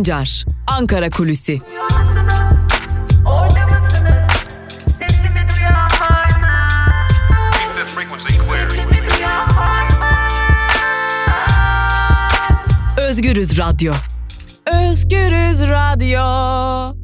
Sancar, Ankara Kulüsi. Özgürüz Radyo. Özgürüz Radyo.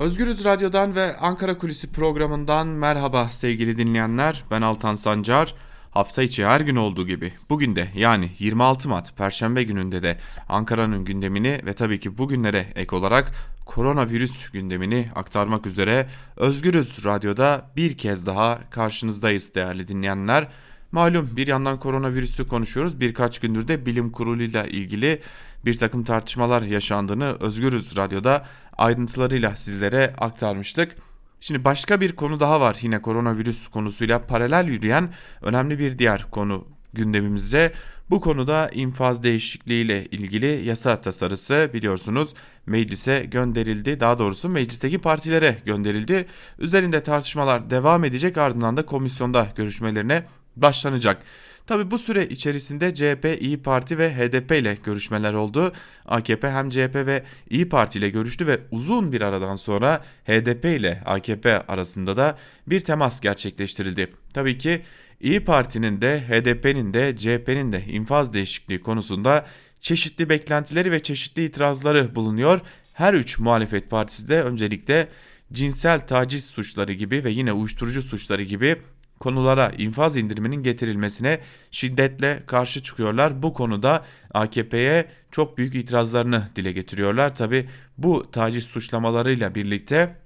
Özgürüz Radyo'dan ve Ankara Kulisi programından merhaba sevgili dinleyenler. Ben Altan Sancar. Hafta içi her gün olduğu gibi bugün de yani 26 Mart Perşembe gününde de Ankara'nın gündemini ve tabii ki bugünlere ek olarak koronavirüs gündemini aktarmak üzere Özgürüz Radyo'da bir kez daha karşınızdayız değerli dinleyenler. Malum bir yandan koronavirüsü konuşuyoruz. Birkaç gündür de bilim kuruluyla ilgili bir takım tartışmalar yaşandığını Özgürüz Radyo'da ayrıntılarıyla sizlere aktarmıştık. Şimdi başka bir konu daha var yine koronavirüs konusuyla paralel yürüyen önemli bir diğer konu gündemimizde. Bu konuda infaz değişikliği ile ilgili yasa tasarısı biliyorsunuz meclise gönderildi. Daha doğrusu meclisteki partilere gönderildi. Üzerinde tartışmalar devam edecek ardından da komisyonda görüşmelerine başlanacak. Tabi bu süre içerisinde CHP, İyi Parti ve HDP ile görüşmeler oldu. AKP hem CHP ve İyi Parti ile görüştü ve uzun bir aradan sonra HDP ile AKP arasında da bir temas gerçekleştirildi. Tabii ki İyi Parti'nin de HDP'nin de CHP'nin de infaz değişikliği konusunda çeşitli beklentileri ve çeşitli itirazları bulunuyor. Her üç muhalefet partisi de öncelikle cinsel taciz suçları gibi ve yine uyuşturucu suçları gibi konulara infaz indiriminin getirilmesine şiddetle karşı çıkıyorlar. Bu konuda AKP'ye çok büyük itirazlarını dile getiriyorlar. Tabi bu taciz suçlamalarıyla birlikte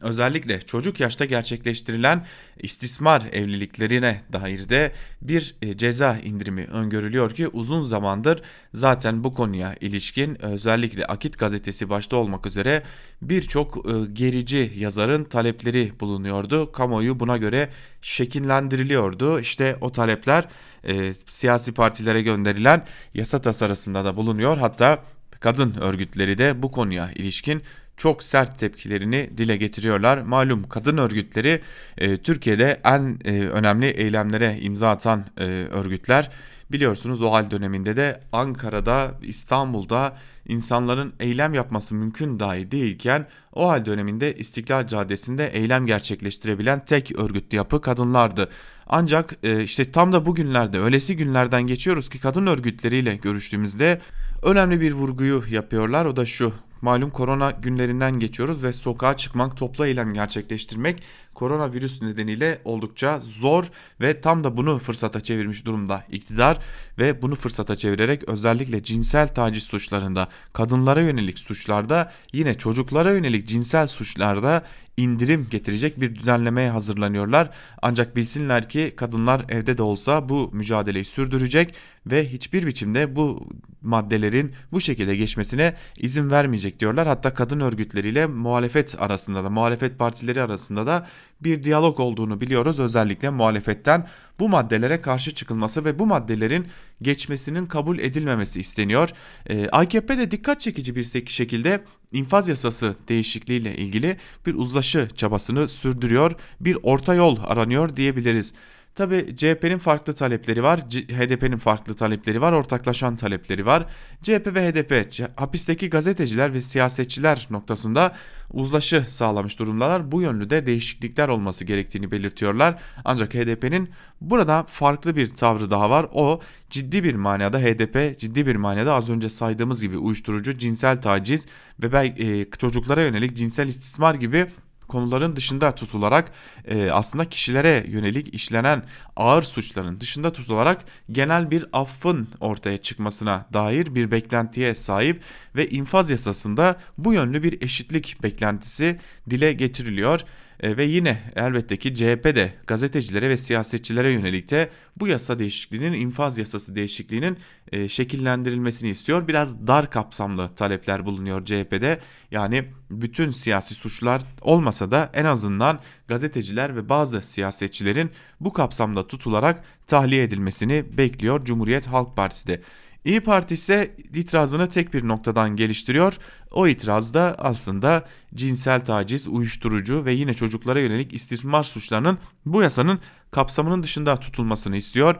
özellikle çocuk yaşta gerçekleştirilen istismar evliliklerine dair de bir e, ceza indirimi öngörülüyor ki uzun zamandır zaten bu konuya ilişkin özellikle Akit gazetesi başta olmak üzere birçok e, gerici yazarın talepleri bulunuyordu. Kamuoyu buna göre şekillendiriliyordu. İşte o talepler e, siyasi partilere gönderilen yasa tasarısında da bulunuyor. Hatta kadın örgütleri de bu konuya ilişkin çok sert tepkilerini dile getiriyorlar. Malum kadın örgütleri e, Türkiye'de en e, önemli eylemlere imza atan e, örgütler. Biliyorsunuz o hal döneminde de Ankara'da, İstanbul'da insanların eylem yapması mümkün dahi değilken o hal döneminde İstiklal Caddesi'nde eylem gerçekleştirebilen tek örgütlü yapı kadınlardı. Ancak e, işte tam da bugünlerde öylesi günlerden geçiyoruz ki kadın örgütleriyle görüştüğümüzde önemli bir vurguyu yapıyorlar. O da şu Malum korona günlerinden geçiyoruz ve sokağa çıkmak, toplu eylem gerçekleştirmek koronavirüs nedeniyle oldukça zor ve tam da bunu fırsata çevirmiş durumda iktidar ve bunu fırsata çevirerek özellikle cinsel taciz suçlarında, kadınlara yönelik suçlarda, yine çocuklara yönelik cinsel suçlarda indirim getirecek bir düzenlemeye hazırlanıyorlar. Ancak bilsinler ki kadınlar evde de olsa bu mücadeleyi sürdürecek ve hiçbir biçimde bu maddelerin bu şekilde geçmesine izin vermeyecek diyorlar. Hatta kadın örgütleriyle muhalefet arasında da muhalefet partileri arasında da bir diyalog olduğunu biliyoruz. Özellikle muhalefetten bu maddelere karşı çıkılması ve bu maddelerin geçmesinin kabul edilmemesi isteniyor. Ee, AKP dikkat çekici bir şekilde infaz yasası değişikliğiyle ilgili bir uzlaşı çabasını sürdürüyor. Bir orta yol aranıyor diyebiliriz. Tabi CHP'nin farklı talepleri var, HDP'nin farklı talepleri var, ortaklaşan talepleri var. CHP ve HDP hapisteki gazeteciler ve siyasetçiler noktasında uzlaşı sağlamış durumdalar. Bu yönlü de değişiklikler olması gerektiğini belirtiyorlar. Ancak HDP'nin burada farklı bir tavrı daha var. O ciddi bir manada HDP ciddi bir manada az önce saydığımız gibi uyuşturucu, cinsel taciz ve e, çocuklara yönelik cinsel istismar gibi konuların dışında tutularak e, aslında kişilere yönelik işlenen ağır suçların dışında tutularak genel bir affın ortaya çıkmasına dair bir beklentiye sahip ve infaz yasasında bu yönlü bir eşitlik beklentisi dile getiriliyor. E, ve yine elbette ki CHP de gazetecilere ve siyasetçilere yönelik de bu yasa değişikliğinin infaz yasası değişikliğinin e, şekillendirilmesini istiyor. Biraz dar kapsamlı talepler bulunuyor CHP'de. Yani bütün siyasi suçlar olmasa da en azından gazeteciler ve bazı siyasetçilerin bu kapsamda tutularak tahliye edilmesini bekliyor Cumhuriyet Halk Partisi de. İyi Parti ise itirazını tek bir noktadan geliştiriyor. O itiraz da aslında cinsel taciz, uyuşturucu ve yine çocuklara yönelik istismar suçlarının bu yasanın kapsamının dışında tutulmasını istiyor.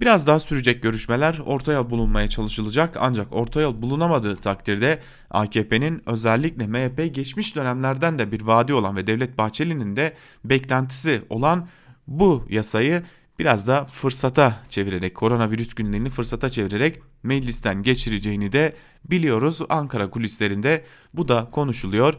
Biraz daha sürecek görüşmeler orta yol bulunmaya çalışılacak ancak orta yol bulunamadığı takdirde AKP'nin özellikle MHP geçmiş dönemlerden de bir vaadi olan ve Devlet Bahçeli'nin de beklentisi olan bu yasayı biraz da fırsata çevirerek koronavirüs günlerini fırsata çevirerek meclisten geçireceğini de biliyoruz. Ankara kulislerinde bu da konuşuluyor.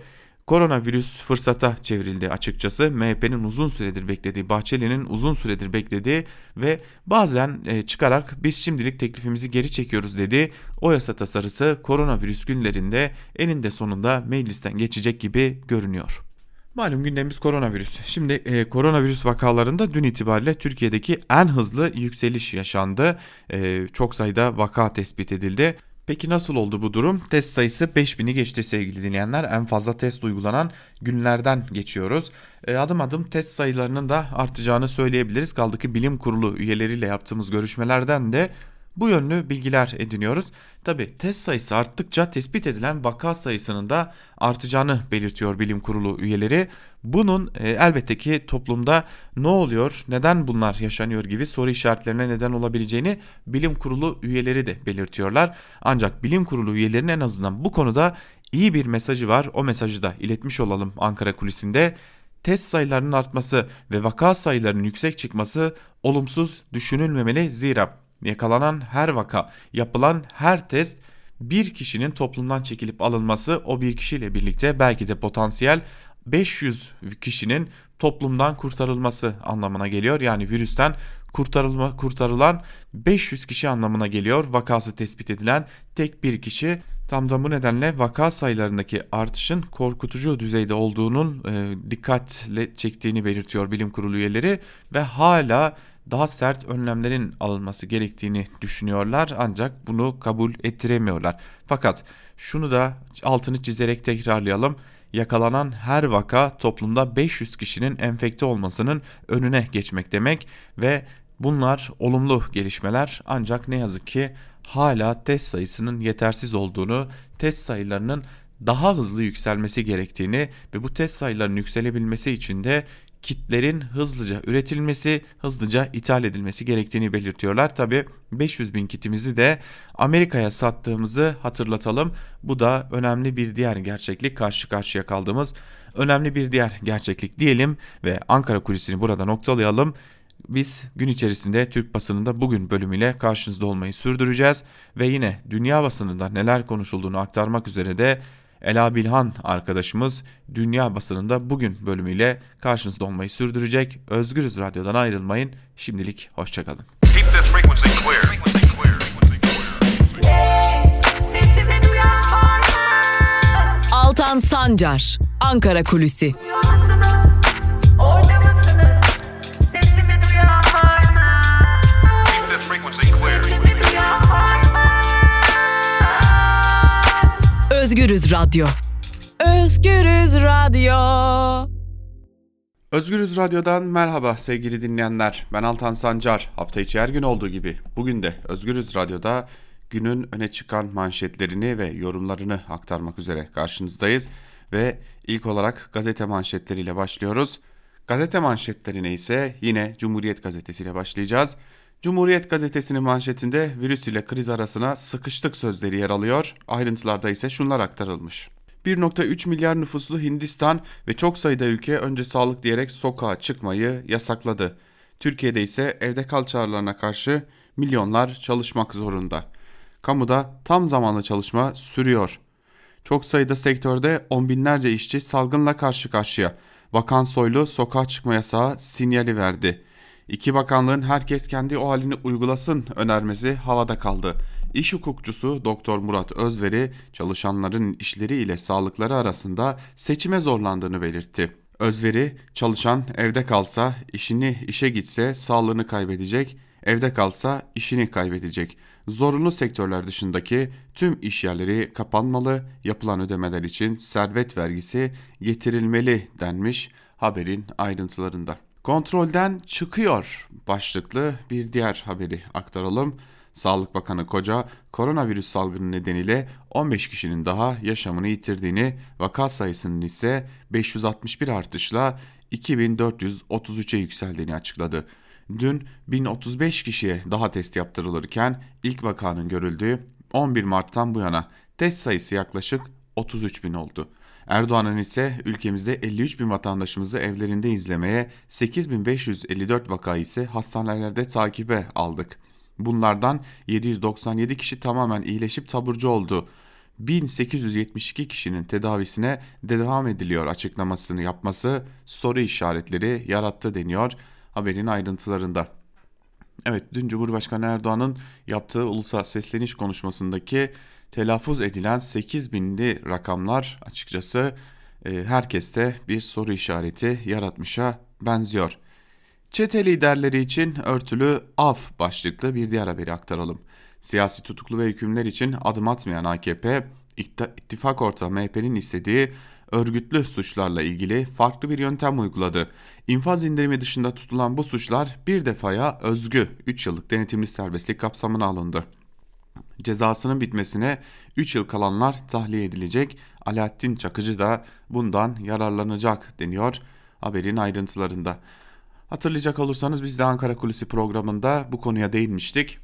Koronavirüs fırsata çevrildi açıkçası. MHP'nin uzun süredir beklediği, Bahçeli'nin uzun süredir beklediği ve bazen e, çıkarak biz şimdilik teklifimizi geri çekiyoruz dedi. O yasa tasarısı koronavirüs günlerinde eninde sonunda meclisten geçecek gibi görünüyor. Malum gündemimiz koronavirüs. Şimdi e, koronavirüs vakalarında dün itibariyle Türkiye'deki en hızlı yükseliş yaşandı. E, çok sayıda vaka tespit edildi. Peki nasıl oldu bu durum? Test sayısı 5000'i geçti sevgili dinleyenler. En fazla test uygulanan günlerden geçiyoruz. E, adım adım test sayılarının da artacağını söyleyebiliriz. Kaldı ki bilim kurulu üyeleriyle yaptığımız görüşmelerden de bu yönlü bilgiler ediniyoruz. Tabi test sayısı arttıkça tespit edilen vaka sayısının da artacağını belirtiyor bilim kurulu üyeleri. Bunun e, elbette ki toplumda ne oluyor, neden bunlar yaşanıyor gibi soru işaretlerine neden olabileceğini bilim kurulu üyeleri de belirtiyorlar. Ancak bilim kurulu üyelerinin en azından bu konuda iyi bir mesajı var. O mesajı da iletmiş olalım Ankara kulisinde. Test sayılarının artması ve vaka sayılarının yüksek çıkması olumsuz düşünülmemeli zira yakalanan her vaka, yapılan her test bir kişinin toplumdan çekilip alınması o bir kişiyle birlikte belki de potansiyel 500 kişinin toplumdan kurtarılması anlamına geliyor. Yani virüsten kurtarılma kurtarılan 500 kişi anlamına geliyor. Vakası tespit edilen tek bir kişi Tam da bu nedenle vaka sayılarındaki artışın korkutucu düzeyde olduğunun e, dikkatle çektiğini belirtiyor bilim kurulu üyeleri ve hala daha sert önlemlerin alınması gerektiğini düşünüyorlar ancak bunu kabul ettiremiyorlar. Fakat şunu da altını çizerek tekrarlayalım. Yakalanan her vaka toplumda 500 kişinin enfekte olmasının önüne geçmek demek ve bunlar olumlu gelişmeler ancak ne yazık ki hala test sayısının yetersiz olduğunu, test sayılarının daha hızlı yükselmesi gerektiğini ve bu test sayılarının yükselebilmesi için de kitlerin hızlıca üretilmesi, hızlıca ithal edilmesi gerektiğini belirtiyorlar. Tabi 500 bin kitimizi de Amerika'ya sattığımızı hatırlatalım. Bu da önemli bir diğer gerçeklik karşı karşıya kaldığımız önemli bir diğer gerçeklik diyelim ve Ankara kulisini burada noktalayalım. Biz gün içerisinde Türk basınında bugün bölümüyle karşınızda olmayı sürdüreceğiz ve yine dünya basınında neler konuşulduğunu aktarmak üzere de Ela Bilhan arkadaşımız dünya basınında bugün bölümüyle karşınızda olmayı sürdürecek. Özgürüz Radyo'dan ayrılmayın. Şimdilik hoşçakalın. Altan Sancar, Ankara Kulüsi. Özgürüz Radyo. Özgürüz Radyo. Özgürüz Radyo'dan merhaba sevgili dinleyenler. Ben Altan Sancar. Hafta içi her gün olduğu gibi bugün de Özgürüz Radyo'da günün öne çıkan manşetlerini ve yorumlarını aktarmak üzere karşınızdayız. Ve ilk olarak gazete manşetleriyle başlıyoruz. Gazete manşetlerine ise yine Cumhuriyet Gazetesi ile başlayacağız. Cumhuriyet gazetesinin manşetinde virüs ile kriz arasına sıkıştık sözleri yer alıyor. Ayrıntılarda ise şunlar aktarılmış. 1.3 milyar nüfuslu Hindistan ve çok sayıda ülke önce sağlık diyerek sokağa çıkmayı yasakladı. Türkiye'de ise evde kal çağrılarına karşı milyonlar çalışmak zorunda. Kamuda tam zamanlı çalışma sürüyor. Çok sayıda sektörde on binlerce işçi salgınla karşı karşıya. Bakan Soylu sokağa çıkma yasağı sinyali verdi. İki bakanlığın herkes kendi o halini uygulasın önermesi havada kaldı. İş hukukçusu Doktor Murat Özveri çalışanların işleri ile sağlıkları arasında seçime zorlandığını belirtti. Özveri çalışan evde kalsa işini işe gitse sağlığını kaybedecek, evde kalsa işini kaybedecek. Zorunlu sektörler dışındaki tüm iş yerleri kapanmalı, yapılan ödemeler için servet vergisi getirilmeli denmiş haberin ayrıntılarında. Kontrolden çıkıyor başlıklı bir diğer haberi aktaralım. Sağlık Bakanı Koca koronavirüs salgını nedeniyle 15 kişinin daha yaşamını yitirdiğini, vaka sayısının ise 561 artışla 2433'e yükseldiğini açıkladı. dün 1035 kişiye daha test yaptırılırken ilk vakanın görüldüğü 11 Mart'tan bu yana test sayısı yaklaşık 33 bin oldu. Erdoğan'ın ise ülkemizde 53 bin vatandaşımızı evlerinde izlemeye, 8554 vaka ise hastanelerde takibe aldık. Bunlardan 797 kişi tamamen iyileşip taburcu oldu. 1872 kişinin tedavisine devam ediliyor açıklamasını yapması soru işaretleri yarattı deniyor haberin ayrıntılarında. Evet dün Cumhurbaşkanı Erdoğan'ın yaptığı ulusal sesleniş konuşmasındaki telaffuz edilen 8 binli rakamlar açıkçası e, herkeste bir soru işareti yaratmışa benziyor. Çete liderleri için örtülü af başlıklı bir diğer haberi aktaralım. Siyasi tutuklu ve hükümler için adım atmayan AKP, ittifak ortağı MHP'nin istediği örgütlü suçlarla ilgili farklı bir yöntem uyguladı. İnfaz indirimi dışında tutulan bu suçlar bir defaya özgü 3 yıllık denetimli serbestlik kapsamına alındı. Cezasının bitmesine 3 yıl kalanlar tahliye edilecek. Alaaddin Çakıcı da bundan yararlanacak deniyor haberin ayrıntılarında. Hatırlayacak olursanız biz de Ankara Kulisi programında bu konuya değinmiştik.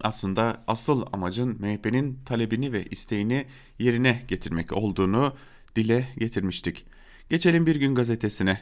Aslında asıl amacın MHP'nin talebini ve isteğini yerine getirmek olduğunu dile getirmiştik. Geçelim Bir Gün Gazetesi'ne.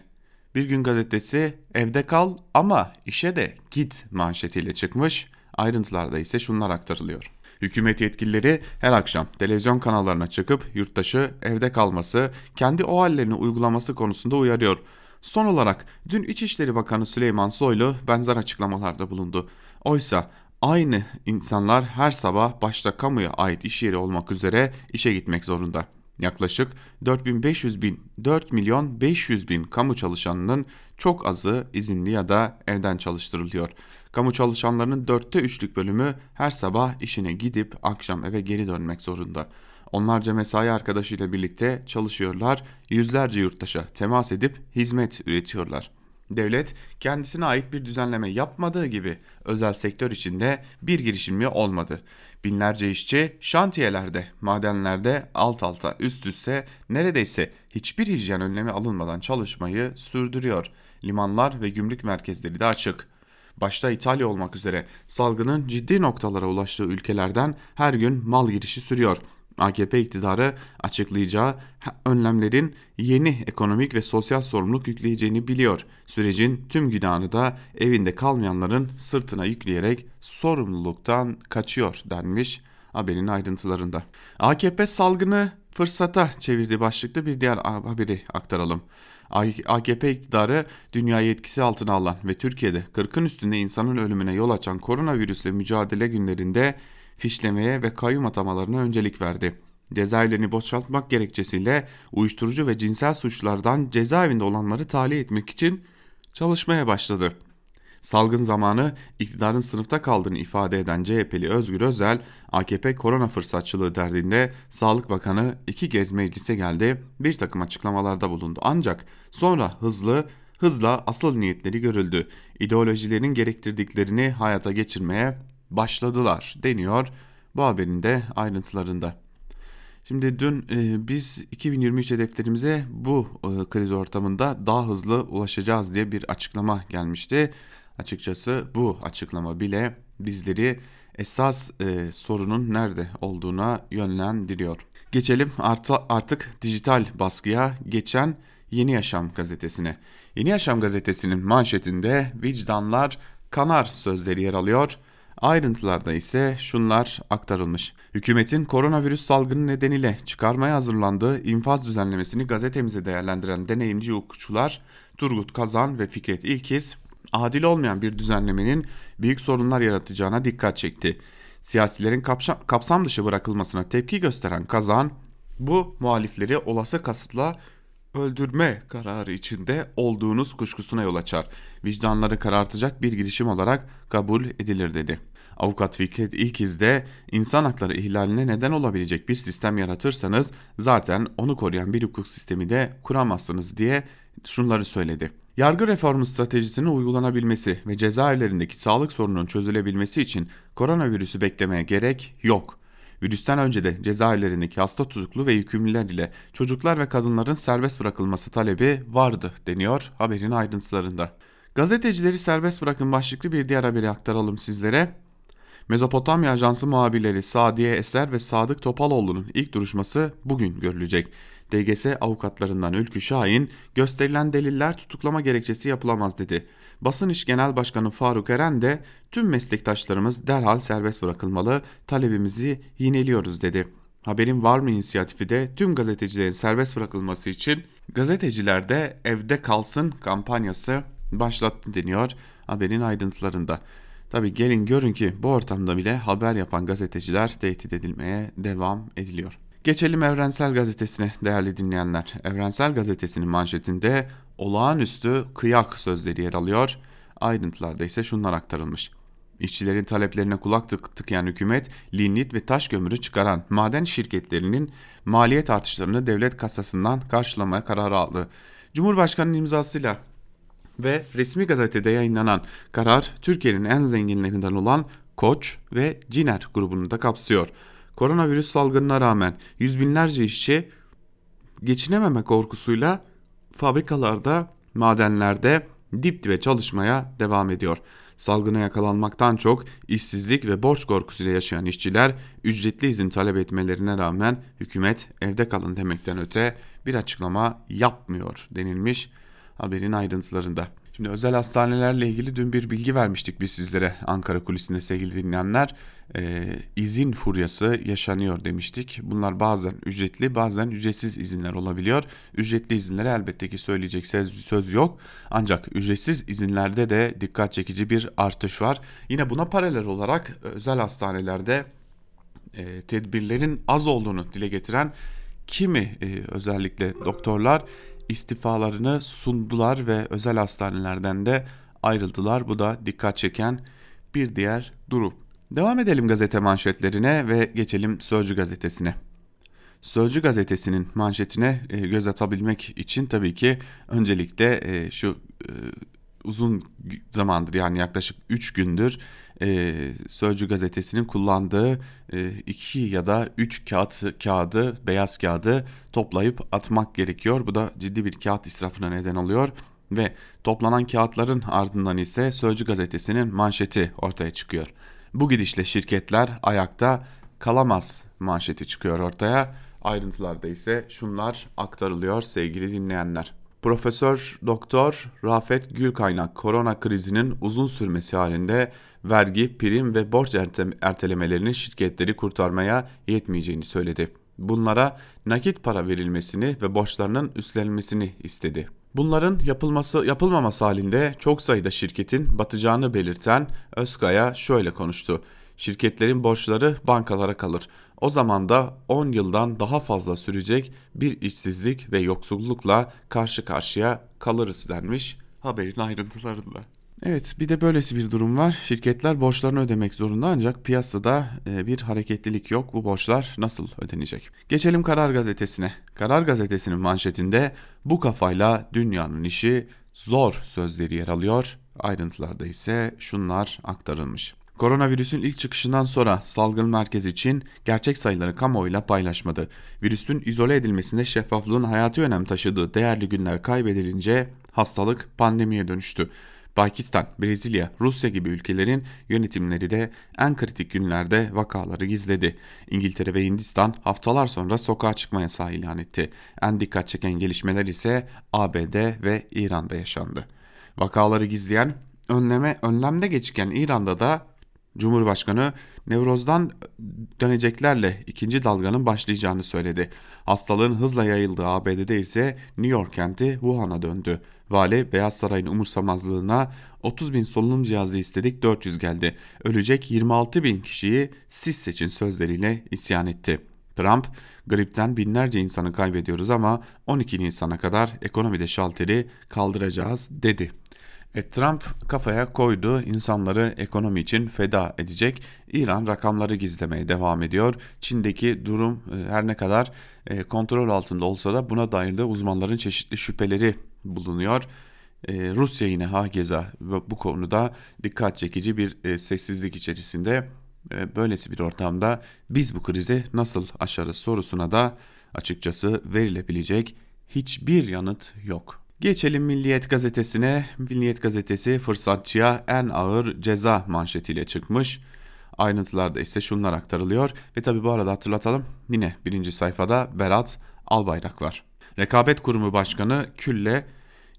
Bir Gün Gazetesi evde kal ama işe de git manşetiyle çıkmış. Ayrıntılarda ise şunlar aktarılıyor. Hükümet yetkilileri her akşam televizyon kanallarına çıkıp yurttaşı evde kalması, kendi o hallerini uygulaması konusunda uyarıyor. Son olarak dün İçişleri Bakanı Süleyman Soylu benzer açıklamalarda bulundu. Oysa aynı insanlar her sabah başta kamuya ait iş yeri olmak üzere işe gitmek zorunda. Yaklaşık 4500 bin, 4 milyon 500 bin kamu çalışanının çok azı izinli ya da evden çalıştırılıyor. Kamu çalışanlarının dörtte üçlük bölümü her sabah işine gidip akşam eve geri dönmek zorunda. Onlarca mesai arkadaşıyla birlikte çalışıyorlar, yüzlerce yurttaşa temas edip hizmet üretiyorlar. Devlet kendisine ait bir düzenleme yapmadığı gibi özel sektör içinde bir girişimci olmadı. Binlerce işçi şantiyelerde, madenlerde alt alta üst üste neredeyse hiçbir hijyen önlemi alınmadan çalışmayı sürdürüyor. Limanlar ve gümrük merkezleri de açık. Başta İtalya olmak üzere salgının ciddi noktalara ulaştığı ülkelerden her gün mal girişi sürüyor. AKP iktidarı açıklayacağı önlemlerin yeni ekonomik ve sosyal sorumluluk yükleyeceğini biliyor. Sürecin tüm günahını da evinde kalmayanların sırtına yükleyerek sorumluluktan kaçıyor denmiş haberin ayrıntılarında. AKP salgını fırsata çevirdi başlıklı bir diğer haberi aktaralım. AKP iktidarı dünyayı etkisi altına alan ve Türkiye'de 40'ın üstünde insanın ölümüne yol açan koronavirüsle mücadele günlerinde fişlemeye ve kayyum atamalarına öncelik verdi. Cezaevlerini boşaltmak gerekçesiyle uyuşturucu ve cinsel suçlardan cezaevinde olanları tahliye etmek için çalışmaya başladı. Salgın zamanı iktidarın sınıfta kaldığını ifade eden CHP'li Özgür Özel, AKP korona fırsatçılığı derdinde Sağlık Bakanı iki kez meclise geldi, bir takım açıklamalarda bulundu. Ancak sonra hızlı hızla asıl niyetleri görüldü. İdeolojilerin gerektirdiklerini hayata geçirmeye başladılar deniyor bu haberin de ayrıntılarında. Şimdi dün e, biz 2023 hedeflerimize bu e, kriz ortamında daha hızlı ulaşacağız diye bir açıklama gelmişti. Açıkçası bu açıklama bile bizleri esas e, sorunun nerede olduğuna yönlendiriyor. Geçelim artı, artık dijital baskıya geçen Yeni Yaşam gazetesine. Yeni Yaşam gazetesinin manşetinde vicdanlar kanar sözleri yer alıyor. Ayrıntılarda ise şunlar aktarılmış. Hükümetin koronavirüs salgını nedeniyle çıkarmaya hazırlandığı infaz düzenlemesini gazetemize değerlendiren deneyimci hukukçular Turgut Kazan ve Fikret İlkiz adil olmayan bir düzenlemenin büyük sorunlar yaratacağına dikkat çekti. Siyasilerin kapsam dışı bırakılmasına tepki gösteren Kazan, bu muhalifleri olası kasıtla öldürme kararı içinde olduğunuz kuşkusuna yol açar. Vicdanları karartacak bir girişim olarak kabul edilir dedi. Avukat Fikret İlkiz de insan hakları ihlaline neden olabilecek bir sistem yaratırsanız zaten onu koruyan bir hukuk sistemi de kuramazsınız diye şunları söyledi. Yargı reformu stratejisinin uygulanabilmesi ve cezaevlerindeki sağlık sorununun çözülebilmesi için koronavirüsü beklemeye gerek yok. Virüsten önce de cezaevlerindeki hasta tutuklu ve yükümlüler ile çocuklar ve kadınların serbest bırakılması talebi vardı deniyor haberin ayrıntılarında. Gazetecileri serbest bırakın başlıklı bir diğer haberi aktaralım sizlere. Mezopotamya Ajansı muhabirleri Sadiye Eser ve Sadık Topaloğlu'nun ilk duruşması bugün görülecek. DGS avukatlarından Ülkü Şahin gösterilen deliller tutuklama gerekçesi yapılamaz dedi. Basın İş Genel Başkanı Faruk Eren de tüm meslektaşlarımız derhal serbest bırakılmalı talebimizi yineliyoruz dedi. Haberin var mı inisiyatifi de tüm gazetecilerin serbest bırakılması için gazeteciler de evde kalsın kampanyası başlattı deniyor haberin ayrıntılarında. Tabi gelin görün ki bu ortamda bile haber yapan gazeteciler tehdit edilmeye devam ediliyor. Geçelim Evrensel Gazetesi'ne değerli dinleyenler. Evrensel Gazetesi'nin manşetinde olağanüstü kıyak sözleri yer alıyor. Ayrıntılarda ise şunlar aktarılmış. İşçilerin taleplerine kulak tık tıkayan hükümet, lignit ve taş kömürü çıkaran maden şirketlerinin maliyet artışlarını devlet kasasından karşılamaya kararı aldı. Cumhurbaşkanının imzasıyla ve resmi gazetede yayınlanan karar Türkiye'nin en zenginlerinden olan Koç ve Ciner grubunu da kapsıyor. Koronavirüs salgınına rağmen yüz binlerce işçi geçinememe korkusuyla fabrikalarda, madenlerde dip dibe çalışmaya devam ediyor. Salgına yakalanmaktan çok işsizlik ve borç korkusuyla yaşayan işçiler ücretli izin talep etmelerine rağmen hükümet evde kalın demekten öte bir açıklama yapmıyor denilmiş haberin ayrıntılarında. Şimdi özel hastanelerle ilgili dün bir bilgi vermiştik biz sizlere Ankara kulisinde sevgili dinleyenler. Ee, izin furyası yaşanıyor demiştik. Bunlar bazen ücretli bazen ücretsiz izinler olabiliyor. Ücretli izinlere elbette ki söyleyecek söz yok. Ancak ücretsiz izinlerde de dikkat çekici bir artış var. Yine buna paralel olarak özel hastanelerde e, tedbirlerin az olduğunu dile getiren kimi e, özellikle doktorlar istifalarını sundular ve özel hastanelerden de ayrıldılar. Bu da dikkat çeken bir diğer durum. Devam edelim gazete manşetlerine ve geçelim Sözcü gazetesine. Sözcü gazetesinin manşetine e, göz atabilmek için tabii ki öncelikle e, şu e, uzun zamandır yani yaklaşık 3 gündür e, Sözcü gazetesinin kullandığı e, iki ya da üç kağıt kağıdı beyaz kağıdı toplayıp atmak gerekiyor. Bu da ciddi bir kağıt israfına neden oluyor ve toplanan kağıtların ardından ise Sözcü gazetesinin manşeti ortaya çıkıyor. Bu gidişle şirketler ayakta kalamaz manşeti çıkıyor ortaya. Ayrıntılarda ise şunlar aktarılıyor sevgili dinleyenler. Profesör Doktor Rafet Gülkaynak korona krizinin uzun sürmesi halinde vergi, prim ve borç ertelemelerinin şirketleri kurtarmaya yetmeyeceğini söyledi. Bunlara nakit para verilmesini ve borçlarının üstlenmesini istedi. Bunların yapılması yapılmaması halinde çok sayıda şirketin batacağını belirten Özkaya şöyle konuştu. Şirketlerin borçları bankalara kalır. O zaman da 10 yıldan daha fazla sürecek bir işsizlik ve yoksullukla karşı karşıya kalırız denmiş haberin ayrıntılarında. Evet bir de böylesi bir durum var. Şirketler borçlarını ödemek zorunda ancak piyasada e, bir hareketlilik yok. Bu borçlar nasıl ödenecek? Geçelim Karar Gazetesi'ne. Karar Gazetesi'nin manşetinde bu kafayla dünyanın işi zor sözleri yer alıyor. Ayrıntılarda ise şunlar aktarılmış. Koronavirüsün ilk çıkışından sonra salgın merkezi için gerçek sayıları kamuoyuyla paylaşmadı. Virüsün izole edilmesinde şeffaflığın hayati önem taşıdığı değerli günler kaybedilince hastalık pandemiye dönüştü. Pakistan, Brezilya, Rusya gibi ülkelerin yönetimleri de en kritik günlerde vakaları gizledi. İngiltere ve Hindistan haftalar sonra sokağa çıkma yasağı ilan etti. En dikkat çeken gelişmeler ise ABD ve İran'da yaşandı. Vakaları gizleyen, önleme önlemde geçiken İran'da da Cumhurbaşkanı Nevroz'dan döneceklerle ikinci dalganın başlayacağını söyledi. Hastalığın hızla yayıldığı ABD'de ise New York kenti Wuhan'a döndü. Vali Beyaz Saray'ın umursamazlığına 30 bin solunum cihazı istedik 400 geldi. Ölecek 26 bin kişiyi siz seçin sözleriyle isyan etti. Trump, gripten binlerce insanı kaybediyoruz ama 12 Nisan'a kadar ekonomide şalteri kaldıracağız dedi. E, Trump kafaya koydu insanları ekonomi için feda edecek. İran rakamları gizlemeye devam ediyor. Çin'deki durum e, her ne kadar e, kontrol altında olsa da buna dair de uzmanların çeşitli şüpheleri bulunuyor. E, Rusya yine hakeza bu konuda dikkat çekici bir e, sessizlik içerisinde. E, böylesi bir ortamda biz bu krizi nasıl aşarız sorusuna da açıkçası verilebilecek hiçbir yanıt yok. Geçelim Milliyet gazetesine. Milliyet gazetesi fırsatçıya en ağır ceza manşetiyle çıkmış. Ayrıntılarda ise şunlar aktarılıyor ve tabi bu arada hatırlatalım yine birinci sayfada Berat Albayrak var. Rekabet Kurumu Başkanı Külle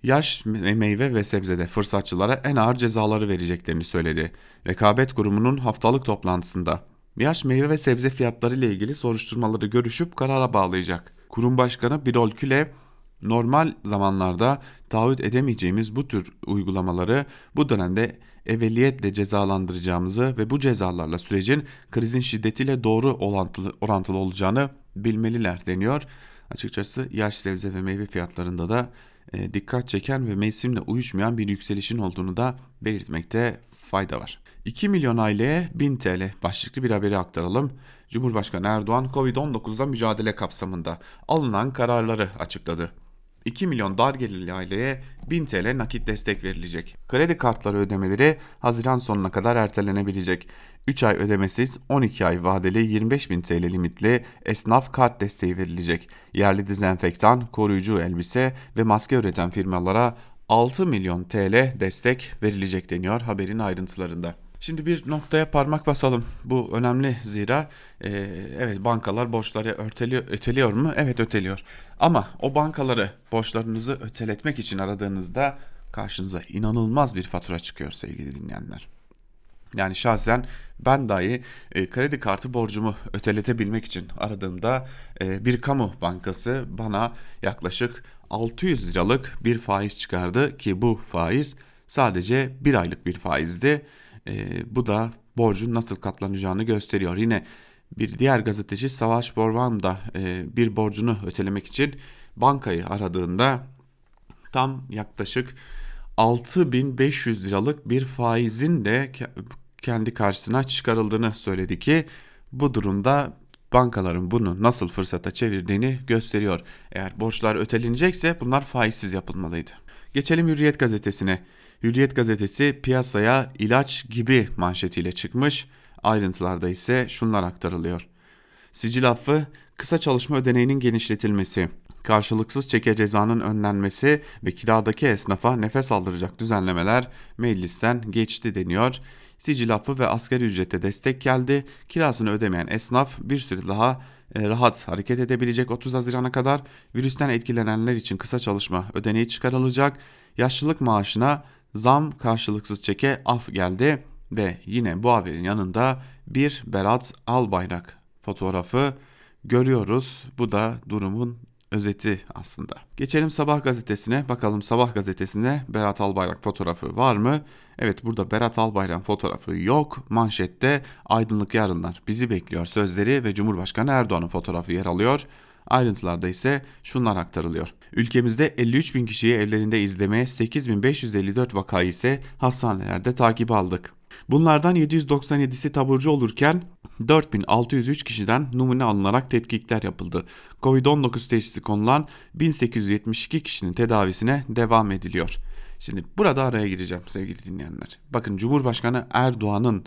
yaş meyve ve sebzede fırsatçılara en ağır cezaları vereceklerini söyledi. Rekabet Kurumu'nun haftalık toplantısında yaş meyve ve sebze fiyatları ile ilgili soruşturmaları görüşüp karara bağlayacak. Kurum Başkanı Birol Küle normal zamanlarda taahhüt edemeyeceğimiz bu tür uygulamaları bu dönemde evveliyetle cezalandıracağımızı ve bu cezalarla sürecin krizin şiddetiyle doğru orantılı, orantılı olacağını bilmeliler deniyor. Açıkçası yaş sebze ve meyve fiyatlarında da e, dikkat çeken ve mevsimle uyuşmayan bir yükselişin olduğunu da belirtmekte fayda var. 2 milyon aileye 1000 TL başlıklı bir haberi aktaralım. Cumhurbaşkanı Erdoğan Covid-19'da mücadele kapsamında alınan kararları açıkladı. 2 milyon dar gelirli aileye 1000 TL nakit destek verilecek. Kredi kartları ödemeleri Haziran sonuna kadar ertelenebilecek. 3 ay ödemesiz 12 ay vadeli 25 bin TL limitli esnaf kart desteği verilecek. Yerli dezenfektan, koruyucu elbise ve maske üreten firmalara 6 milyon TL destek verilecek deniyor haberin ayrıntılarında. Şimdi bir noktaya parmak basalım. Bu önemli zira e, evet bankalar borçları örteliyor, öteliyor mu? Evet öteliyor. Ama o bankaları borçlarınızı öteletmek için aradığınızda karşınıza inanılmaz bir fatura çıkıyor sevgili dinleyenler. Yani şahsen ben dahi e, kredi kartı borcumu öteletebilmek için aradığımda e, bir kamu bankası bana yaklaşık 600 liralık bir faiz çıkardı ki bu faiz sadece bir aylık bir faizdi e, bu da borcun nasıl katlanacağını gösteriyor. Yine bir diğer gazeteci Savaş Borvan da e, bir borcunu ötelemek için bankayı aradığında tam yaklaşık 6500 liralık bir faizin de kendi karşısına çıkarıldığını söyledi ki bu durumda bankaların bunu nasıl fırsata çevirdiğini gösteriyor. Eğer borçlar ötelenecekse bunlar faizsiz yapılmalıydı. Geçelim Hürriyet gazetesine. Hürriyet gazetesi piyasaya ilaç gibi manşetiyle çıkmış. Ayrıntılarda ise şunlar aktarılıyor. Sicil affı, kısa çalışma ödeneğinin genişletilmesi, karşılıksız çeke cezanın önlenmesi ve kiradaki esnafa nefes aldıracak düzenlemeler meclisten geçti deniyor. Sicil affı ve asgari ücrete destek geldi. Kirasını ödemeyen esnaf bir süre daha e, rahat hareket edebilecek 30 Haziran'a kadar virüsten etkilenenler için kısa çalışma ödeneği çıkarılacak. Yaşlılık maaşına zam karşılıksız çeke af geldi ve yine bu haberin yanında bir Berat Albayrak fotoğrafı görüyoruz. Bu da durumun özeti aslında. Geçelim Sabah gazetesine. Bakalım Sabah gazetesinde Berat Albayrak fotoğrafı var mı? Evet burada Berat Albayrak fotoğrafı yok. Manşette aydınlık yarınlar bizi bekliyor sözleri ve Cumhurbaşkanı Erdoğan'ın fotoğrafı yer alıyor. Ayrıntılarda ise şunlar aktarılıyor. Ülkemizde 53 bin kişiyi evlerinde izlemeye 8554 vakayı ise hastanelerde takip aldık. Bunlardan 797'si taburcu olurken 4603 kişiden numune alınarak tetkikler yapıldı. Covid-19 teşhisi konulan 1872 kişinin tedavisine devam ediliyor. Şimdi burada araya gireceğim sevgili dinleyenler. Bakın Cumhurbaşkanı Erdoğan'ın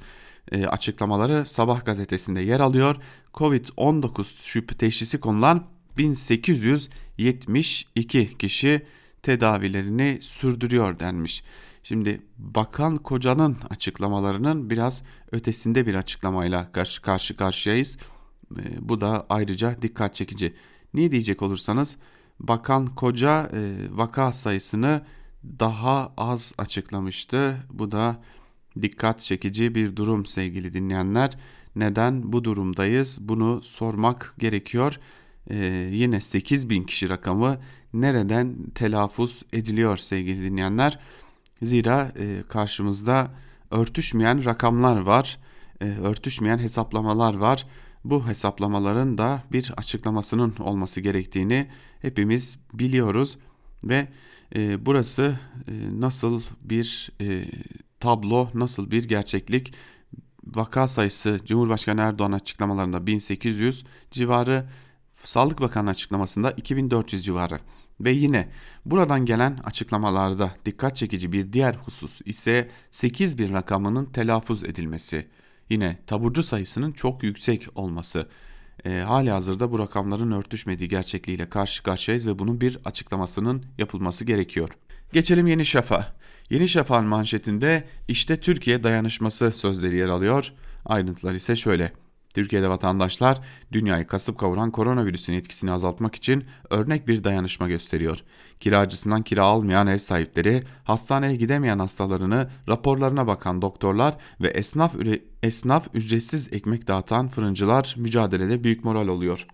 e, açıklamaları Sabah gazetesinde yer alıyor. Covid-19 şüphe teşhisi konulan 1872 kişi tedavilerini sürdürüyor denmiş. Şimdi Bakan Koca'nın açıklamalarının biraz ötesinde bir açıklamayla karşı, karşı karşıyayız. E, bu da ayrıca dikkat çekici. Niye diyecek olursanız Bakan Koca e, vaka sayısını daha az açıklamıştı. Bu da dikkat çekici bir durum sevgili dinleyenler. Neden bu durumdayız? Bunu sormak gerekiyor. Ee, yine 8 bin kişi rakamı nereden telaffuz ediliyor sevgili dinleyenler? Zira e, karşımızda örtüşmeyen rakamlar var, e, örtüşmeyen hesaplamalar var. Bu hesaplamaların da bir açıklamasının olması gerektiğini hepimiz biliyoruz ve e, burası e, nasıl bir e, tablo, nasıl bir gerçeklik? Vaka sayısı Cumhurbaşkanı Erdoğan açıklamalarında 1800 civarı, Sağlık Bakanı açıklamasında 2400 civarı. Ve yine buradan gelen açıklamalarda dikkat çekici bir diğer husus ise 8 bin rakamının telaffuz edilmesi. Yine taburcu sayısının çok yüksek olması. e, hali hazırda bu rakamların örtüşmediği gerçekliğiyle karşı karşıyayız ve bunun bir açıklamasının yapılması gerekiyor. Geçelim Yeni Şafak'a. Yeni Şafak'ın manşetinde işte Türkiye dayanışması sözleri yer alıyor. Ayrıntılar ise şöyle. Türkiye'de vatandaşlar dünyayı kasıp kavuran koronavirüsün etkisini azaltmak için örnek bir dayanışma gösteriyor. Kiracısından kira almayan ev sahipleri, hastaneye gidemeyen hastalarını, raporlarına bakan doktorlar ve esnaf, esnaf ücretsiz ekmek dağıtan fırıncılar mücadelede büyük moral oluyor.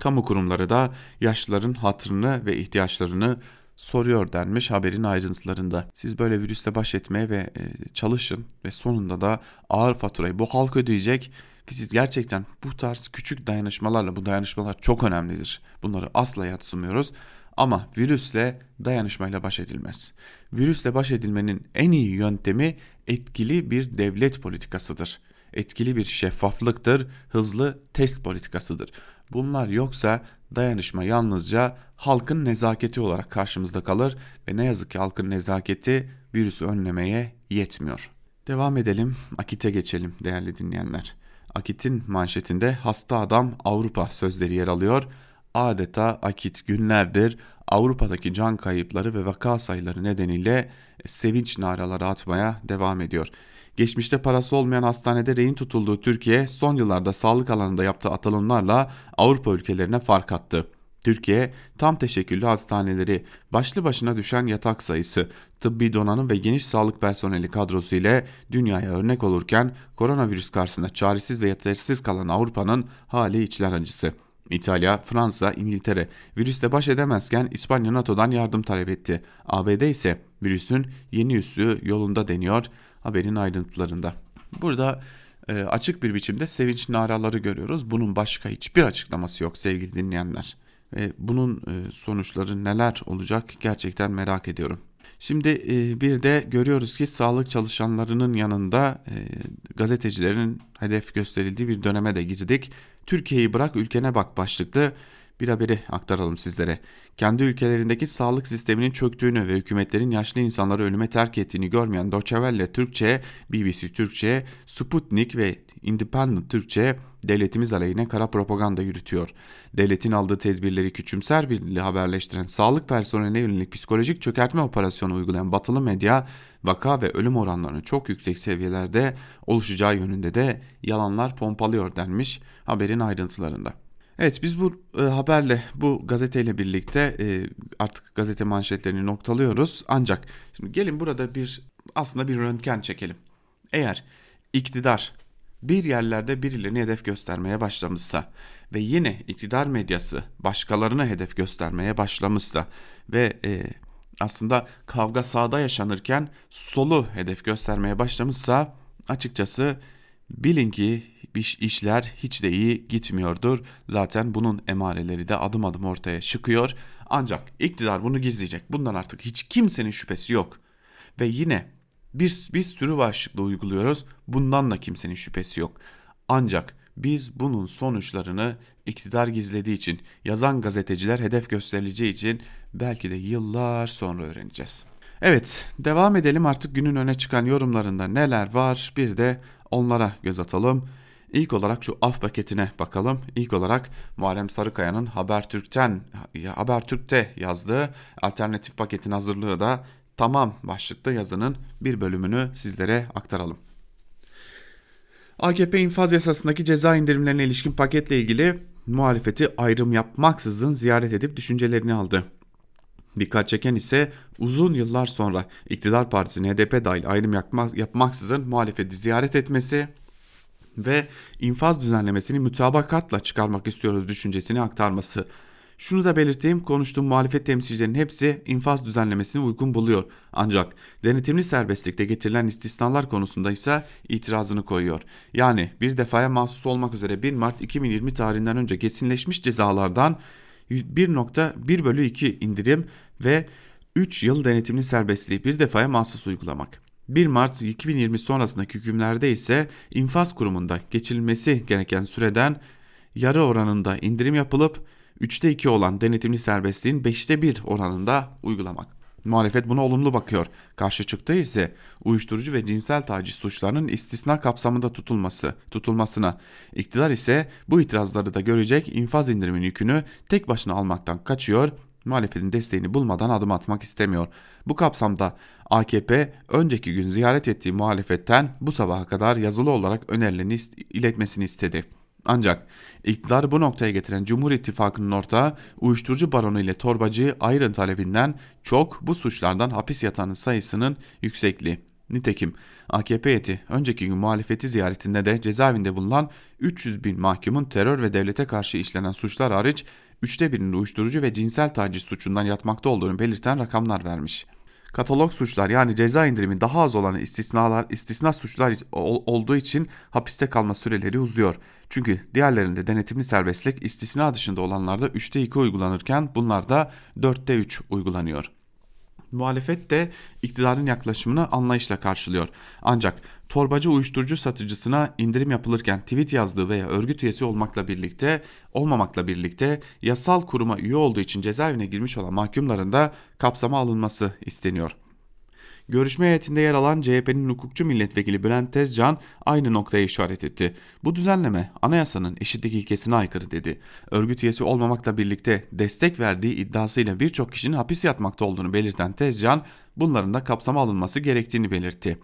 Kamu kurumları da yaşlıların hatırını ve ihtiyaçlarını soruyor denmiş haberin ayrıntılarında. Siz böyle virüsle baş etmeye ve e, çalışın ve sonunda da ağır faturayı bu halk ödeyecek. Biz gerçekten bu tarz küçük dayanışmalarla bu dayanışmalar çok önemlidir. Bunları asla yatsımıyoruz. Ama virüsle dayanışmayla baş edilmez. Virüsle baş edilmenin en iyi yöntemi etkili bir devlet politikasıdır. Etkili bir şeffaflıktır, hızlı test politikasıdır. Bunlar yoksa dayanışma yalnızca halkın nezaketi olarak karşımızda kalır ve ne yazık ki halkın nezaketi virüsü önlemeye yetmiyor. Devam edelim, Akit'e geçelim değerli dinleyenler. Akit'in manşetinde hasta adam Avrupa sözleri yer alıyor. Adeta Akit günlerdir Avrupa'daki can kayıpları ve vaka sayıları nedeniyle sevinç naraları atmaya devam ediyor. Geçmişte parası olmayan hastanede rehin tutulduğu Türkiye son yıllarda sağlık alanında yaptığı atılımlarla Avrupa ülkelerine fark attı. Türkiye tam teşekküllü hastaneleri, başlı başına düşen yatak sayısı, tıbbi donanım ve geniş sağlık personeli kadrosu ile dünyaya örnek olurken koronavirüs karşısında çaresiz ve yetersiz kalan Avrupa'nın hali içler acısı. İtalya, Fransa, İngiltere virüste baş edemezken İspanya NATO'dan yardım talep etti. ABD ise virüsün yeni üssü yolunda deniyor haberin ayrıntılarında. Burada e, açık bir biçimde sevinç naraları görüyoruz. Bunun başka hiçbir açıklaması yok sevgili dinleyenler. Ve bunun e, sonuçları neler olacak gerçekten merak ediyorum. Şimdi e, bir de görüyoruz ki sağlık çalışanlarının yanında e, gazetecilerin hedef gösterildiği bir döneme de girdik. Türkiye'yi bırak ülkene bak başlıklı bir haberi aktaralım sizlere. Kendi ülkelerindeki sağlık sisteminin çöktüğünü ve hükümetlerin yaşlı insanları ölüme terk ettiğini görmeyen Welle Türkçe, BBC Türkçe, Sputnik ve Independent Türkçe devletimiz aleyhine kara propaganda yürütüyor. Devletin aldığı tedbirleri küçümser bir haberleştiren sağlık personeline yönelik psikolojik çökertme operasyonu uygulayan batılı medya vaka ve ölüm oranlarının çok yüksek seviyelerde oluşacağı yönünde de yalanlar pompalıyor denmiş haberin ayrıntılarında. Evet biz bu e, haberle bu gazeteyle birlikte e, artık gazete manşetlerini noktalıyoruz. Ancak şimdi gelin burada bir aslında bir röntgen çekelim. Eğer iktidar bir yerlerde birilerini hedef göstermeye başlamışsa ve yine iktidar medyası başkalarını hedef göstermeye başlamışsa ve e, aslında kavga sağda yaşanırken solu hedef göstermeye başlamışsa açıkçası bilin ki işler hiç de iyi gitmiyordur. Zaten bunun emareleri de adım adım ortaya çıkıyor. Ancak iktidar bunu gizleyecek. Bundan artık hiç kimsenin şüphesi yok. Ve yine bir, bir sürü başlıkla uyguluyoruz. Bundan da kimsenin şüphesi yok. Ancak biz bunun sonuçlarını iktidar gizlediği için, yazan gazeteciler hedef gösterileceği için belki de yıllar sonra öğreneceğiz. Evet, devam edelim artık günün öne çıkan yorumlarında neler var bir de onlara göz atalım. İlk olarak şu af paketine bakalım. İlk olarak Muharrem Sarıkaya'nın Habertürk'ten Habertürk'te yazdığı alternatif paketin hazırlığı da tamam başlıklı yazının bir bölümünü sizlere aktaralım. AKP infaz yasasındaki ceza indirimlerine ilişkin paketle ilgili muhalefeti ayrım yapmaksızın ziyaret edip düşüncelerini aldı. Dikkat çeken ise uzun yıllar sonra iktidar partisinin HDP dahil ayrım yapmak, yapmaksızın muhalefeti ziyaret etmesi ve infaz düzenlemesini mütabakatla çıkarmak istiyoruz düşüncesini aktarması. Şunu da belirteyim konuştuğum muhalefet temsilcilerinin hepsi infaz düzenlemesini uygun buluyor. Ancak denetimli serbestlikte getirilen istisnalar konusunda ise itirazını koyuyor. Yani bir defaya mahsus olmak üzere 1 Mart 2020 tarihinden önce kesinleşmiş cezalardan 1.1 bölü 2 indirim ve 3 yıl denetimli serbestliği bir defaya mahsus uygulamak. 1 Mart 2020 sonrasındaki hükümlerde ise infaz kurumunda geçirilmesi gereken süreden yarı oranında indirim yapılıp 3'te 2 olan denetimli serbestliğin 5'te 1 oranında uygulamak. Muhalefet buna olumlu bakıyor. Karşı çıktığı ise uyuşturucu ve cinsel taciz suçlarının istisna kapsamında tutulması, tutulmasına. İktidar ise bu itirazları da görecek infaz indirimin yükünü tek başına almaktan kaçıyor muhalefetin desteğini bulmadan adım atmak istemiyor. Bu kapsamda AKP önceki gün ziyaret ettiği muhalefetten bu sabaha kadar yazılı olarak önerilerini iletmesini istedi. Ancak iktidarı bu noktaya getiren Cumhur İttifakı'nın ortağı uyuşturucu baronu ile torbacı ayrın talebinden çok bu suçlardan hapis yatanın sayısının yüksekliği. Nitekim AKP heyeti önceki gün muhalefeti ziyaretinde de cezaevinde bulunan 300 bin mahkumun terör ve devlete karşı işlenen suçlar hariç üçte birinin uyuşturucu ve cinsel taciz suçundan yatmakta olduğunu belirten rakamlar vermiş. Katalog suçlar yani ceza indirimi daha az olan istisnalar, istisna suçlar olduğu için hapiste kalma süreleri uzuyor. Çünkü diğerlerinde denetimli serbestlik istisna dışında olanlarda 3'te 2 uygulanırken bunlarda 4'te 3 uygulanıyor. Muhalefet de iktidarın yaklaşımını anlayışla karşılıyor. Ancak torbacı uyuşturucu satıcısına indirim yapılırken tweet yazdığı veya örgüt üyesi olmakla birlikte olmamakla birlikte yasal kuruma üye olduğu için cezaevine girmiş olan mahkumların da kapsama alınması isteniyor. Görüşme heyetinde yer alan CHP'nin hukukçu milletvekili Bülent Tezcan aynı noktaya işaret etti. Bu düzenleme anayasanın eşitlik ilkesine aykırı dedi. Örgüt üyesi olmamakla birlikte destek verdiği iddiasıyla birçok kişinin hapis yatmakta olduğunu belirten Tezcan bunların da kapsama alınması gerektiğini belirtti.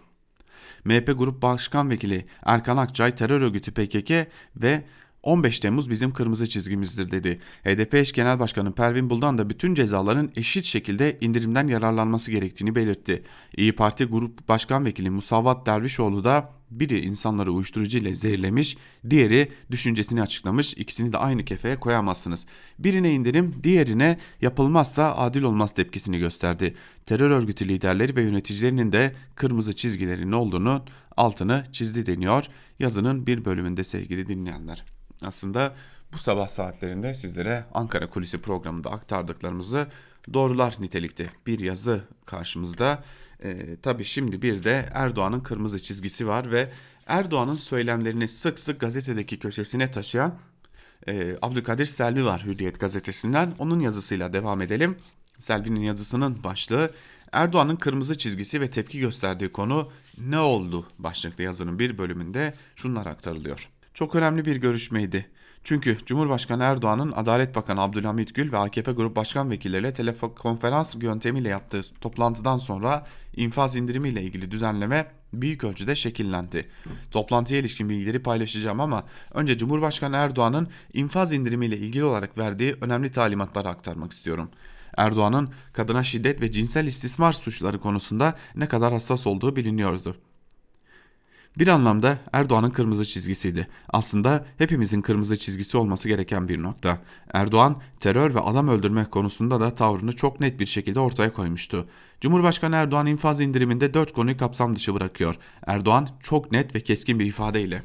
MHP Grup Başkan Vekili Erkan Akçay terör örgütü PKK ve 15 Temmuz bizim kırmızı çizgimizdir dedi. HDP eş genel başkanı Pervin Buldan da bütün cezaların eşit şekilde indirimden yararlanması gerektiğini belirtti. İyi Parti Grup Başkan Vekili Musavat Dervişoğlu da biri insanları uyuşturucu ile zehirlemiş, diğeri düşüncesini açıklamış. İkisini de aynı kefeye koyamazsınız. Birine indirim, diğerine yapılmazsa adil olmaz tepkisini gösterdi. Terör örgütü liderleri ve yöneticilerinin de kırmızı çizgilerinin olduğunu altını çizdi deniyor yazının bir bölümünde sevgili dinleyenler. Aslında bu sabah saatlerinde sizlere Ankara Kulisi programında aktardıklarımızı doğrular nitelikte bir yazı karşımızda. E, tabii şimdi bir de Erdoğan'ın kırmızı çizgisi var ve Erdoğan'ın söylemlerini sık sık gazetedeki köşesine taşıyan e, Abdülkadir Selvi var Hürriyet gazetesinden. Onun yazısıyla devam edelim. Selvi'nin yazısının başlığı Erdoğan'ın kırmızı çizgisi ve tepki gösterdiği konu ne oldu başlıklı yazının bir bölümünde şunlar aktarılıyor. Çok önemli bir görüşmeydi. Çünkü Cumhurbaşkanı Erdoğan'ın Adalet Bakanı Abdülhamit Gül ve AKP Grup Başkan Vekilleriyle telekonferans yöntemiyle yaptığı toplantıdan sonra infaz indirimiyle ilgili düzenleme büyük ölçüde şekillendi. Toplantıya ilişkin bilgileri paylaşacağım ama önce Cumhurbaşkanı Erdoğan'ın infaz indirimiyle ilgili olarak verdiği önemli talimatları aktarmak istiyorum. Erdoğan'ın kadına şiddet ve cinsel istismar suçları konusunda ne kadar hassas olduğu biliniyordu. Bir anlamda Erdoğan'ın kırmızı çizgisiydi. Aslında hepimizin kırmızı çizgisi olması gereken bir nokta. Erdoğan terör ve adam öldürme konusunda da tavrını çok net bir şekilde ortaya koymuştu. Cumhurbaşkanı Erdoğan infaz indiriminde dört konuyu kapsam dışı bırakıyor. Erdoğan çok net ve keskin bir ifadeyle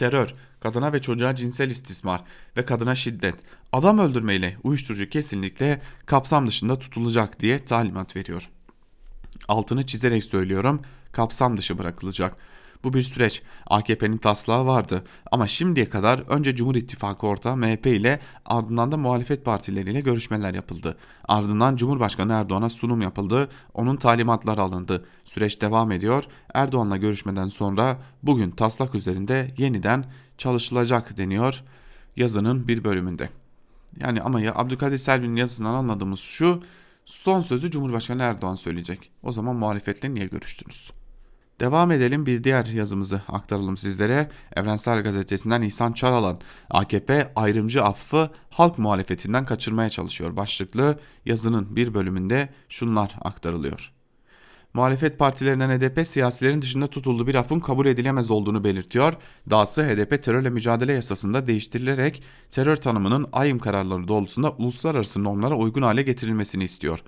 terör, kadına ve çocuğa cinsel istismar ve kadına şiddet, adam öldürmeyle uyuşturucu kesinlikle kapsam dışında tutulacak diye talimat veriyor. Altını çizerek söylüyorum, kapsam dışı bırakılacak. Bu bir süreç. AKP'nin taslağı vardı ama şimdiye kadar önce Cumhur İttifakı ortağı MHP ile ardından da muhalefet partileriyle görüşmeler yapıldı. Ardından Cumhurbaşkanı Erdoğan'a sunum yapıldı. Onun talimatları alındı. Süreç devam ediyor. Erdoğan'la görüşmeden sonra bugün taslak üzerinde yeniden çalışılacak deniyor yazının bir bölümünde. Yani ama ya Abdülkadir Selvi'nin yazısından anladığımız şu son sözü Cumhurbaşkanı Erdoğan söyleyecek. O zaman muhalefetle niye görüştünüz? Devam edelim bir diğer yazımızı aktaralım sizlere. Evrensel Gazetesi'nden İhsan Çaralan AKP ayrımcı affı halk muhalefetinden kaçırmaya çalışıyor başlıklı yazının bir bölümünde şunlar aktarılıyor. Muhalefet partilerinden HDP siyasilerin dışında tutulduğu bir affın kabul edilemez olduğunu belirtiyor. Dahası HDP terörle mücadele yasasında değiştirilerek terör tanımının ayım kararları doğrultusunda uluslararası normlara uygun hale getirilmesini istiyor.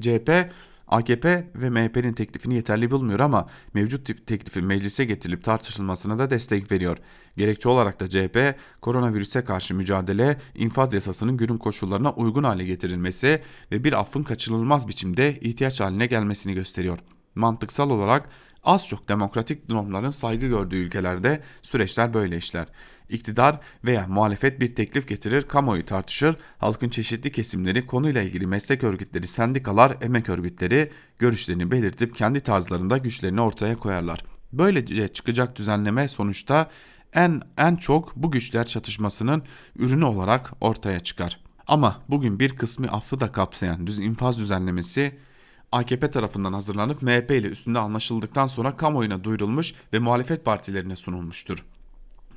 CHP AKP ve MHP'nin teklifini yeterli bulmuyor ama mevcut teklifin meclise getirilip tartışılmasına da destek veriyor. Gerekçe olarak da CHP koronavirüse karşı mücadele infaz yasasının günün koşullarına uygun hale getirilmesi ve bir affın kaçınılmaz biçimde ihtiyaç haline gelmesini gösteriyor. Mantıksal olarak Az çok demokratik normların saygı gördüğü ülkelerde süreçler böyle işler. İktidar veya muhalefet bir teklif getirir, kamuoyu tartışır, halkın çeşitli kesimleri konuyla ilgili meslek örgütleri, sendikalar, emek örgütleri görüşlerini belirtip kendi tarzlarında güçlerini ortaya koyarlar. Böylece çıkacak düzenleme sonuçta en en çok bu güçler çatışmasının ürünü olarak ortaya çıkar. Ama bugün bir kısmı affı da kapsayan düz infaz düzenlemesi AKP tarafından hazırlanıp MHP ile üstünde anlaşıldıktan sonra kamuoyuna duyurulmuş ve muhalefet partilerine sunulmuştur.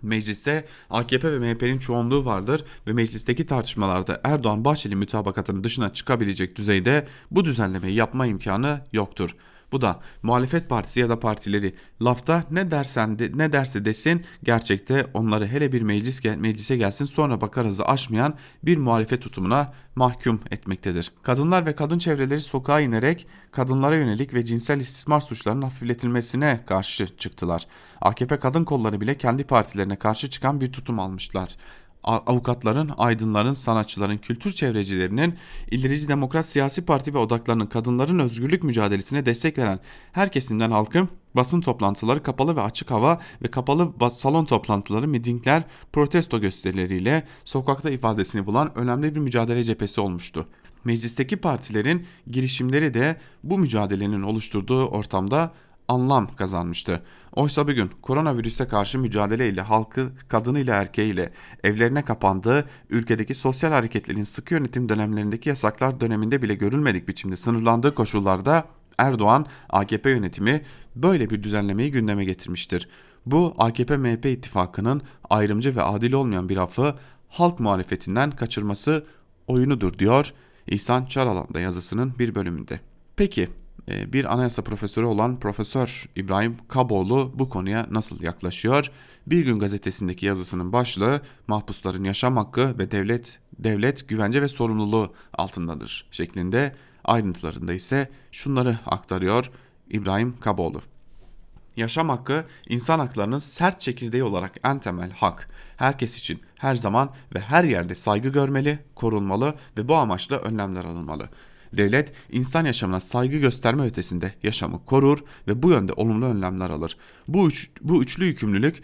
Mecliste AKP ve MHP'nin çoğunluğu vardır ve meclisteki tartışmalarda Erdoğan-Bahçeli mütabakatının dışına çıkabilecek düzeyde bu düzenlemeyi yapma imkanı yoktur. Bu da muhalefet partisi ya da partileri lafta ne dersen de, ne derse desin gerçekte onları hele bir meclis gel, meclise gelsin sonra bakarızı aşmayan bir muhalefet tutumuna mahkum etmektedir. Kadınlar ve kadın çevreleri sokağa inerek kadınlara yönelik ve cinsel istismar suçlarının hafifletilmesine karşı çıktılar. AKP kadın kolları bile kendi partilerine karşı çıkan bir tutum almışlar avukatların, aydınların, sanatçıların, kültür çevrecilerinin, ilerici demokrat siyasi parti ve odaklarının kadınların özgürlük mücadelesine destek veren her kesimden halkın basın toplantıları, kapalı ve açık hava ve kapalı salon toplantıları, mitingler, protesto gösterileriyle sokakta ifadesini bulan önemli bir mücadele cephesi olmuştu. Meclisteki partilerin girişimleri de bu mücadelenin oluşturduğu ortamda anlam kazanmıştı. Oysa bugün koronavirüse karşı mücadeleyle halkı kadınıyla erkeğiyle evlerine kapandığı ülkedeki sosyal hareketlerin sıkı yönetim dönemlerindeki yasaklar döneminde bile görülmedik biçimde sınırlandığı koşullarda Erdoğan AKP yönetimi böyle bir düzenlemeyi gündeme getirmiştir. Bu AKP-MHP ittifakının ayrımcı ve adil olmayan bir affı halk muhalefetinden kaçırması oyunudur diyor İhsan Çaralan yazısının bir bölümünde. Peki bir anayasa profesörü olan Profesör İbrahim Kaboğlu bu konuya nasıl yaklaşıyor? Bir gün gazetesindeki yazısının başlığı mahpusların yaşam hakkı ve devlet devlet güvence ve sorumluluğu altındadır şeklinde ayrıntılarında ise şunları aktarıyor İbrahim Kaboğlu. Yaşam hakkı insan haklarının sert çekirdeği olarak en temel hak. Herkes için her zaman ve her yerde saygı görmeli, korunmalı ve bu amaçla önlemler alınmalı. Devlet insan yaşamına saygı gösterme ötesinde yaşamı korur ve bu yönde olumlu önlemler alır. Bu, üç, bu üçlü yükümlülük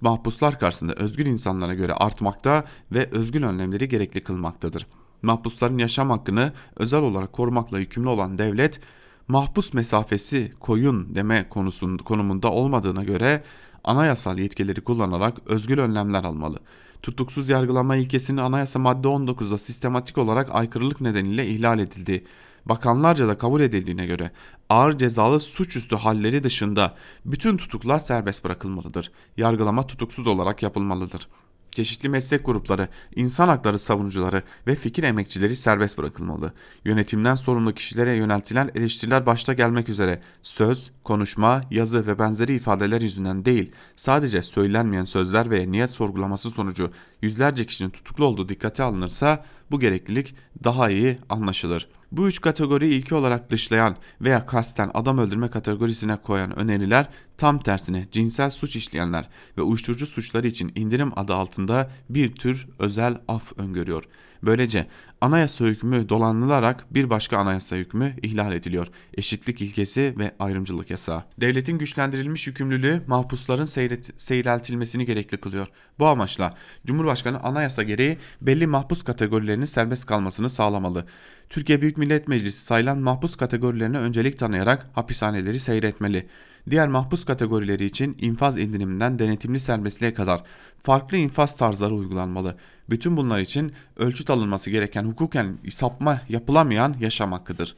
mahpuslar karşısında özgür insanlara göre artmakta ve özgür önlemleri gerekli kılmaktadır. Mahpusların yaşam hakkını özel olarak korumakla yükümlü olan devlet, mahpus mesafesi koyun deme konusun, konumunda olmadığına göre anayasal yetkileri kullanarak özgür önlemler almalı tutuksuz yargılama ilkesinin anayasa madde 19'da sistematik olarak aykırılık nedeniyle ihlal edildiği, bakanlarca da kabul edildiğine göre ağır cezalı suçüstü halleri dışında bütün tutuklar serbest bırakılmalıdır. Yargılama tutuksuz olarak yapılmalıdır çeşitli meslek grupları, insan hakları savunucuları ve fikir emekçileri serbest bırakılmalı. Yönetimden sorumlu kişilere yöneltilen eleştiriler başta gelmek üzere söz, konuşma, yazı ve benzeri ifadeler yüzünden değil, sadece söylenmeyen sözler ve niyet sorgulaması sonucu yüzlerce kişinin tutuklu olduğu dikkate alınırsa bu gereklilik daha iyi anlaşılır. Bu üç kategoriyi ilki olarak dışlayan veya kasten adam öldürme kategorisine koyan öneriler tam tersine cinsel suç işleyenler ve uyuşturucu suçları için indirim adı altında bir tür özel af öngörüyor. Böylece anayasa hükmü dolanılarak bir başka anayasa hükmü ihlal ediliyor. Eşitlik ilkesi ve ayrımcılık yasağı. Devletin güçlendirilmiş yükümlülüğü mahpusların seyret, seyreltilmesini gerekli kılıyor. Bu amaçla Cumhurbaşkanı anayasa gereği belli mahpus kategorilerinin serbest kalmasını sağlamalı. Türkiye Büyük Millet Meclisi sayılan mahpus kategorilerine öncelik tanıyarak hapishaneleri seyretmeli. Diğer mahpus kategorileri için infaz indiriminden denetimli serbestliğe kadar farklı infaz tarzları uygulanmalı. Bütün bunlar için ölçüt alınması gereken hukuken sapma yapılamayan yaşam hakkıdır.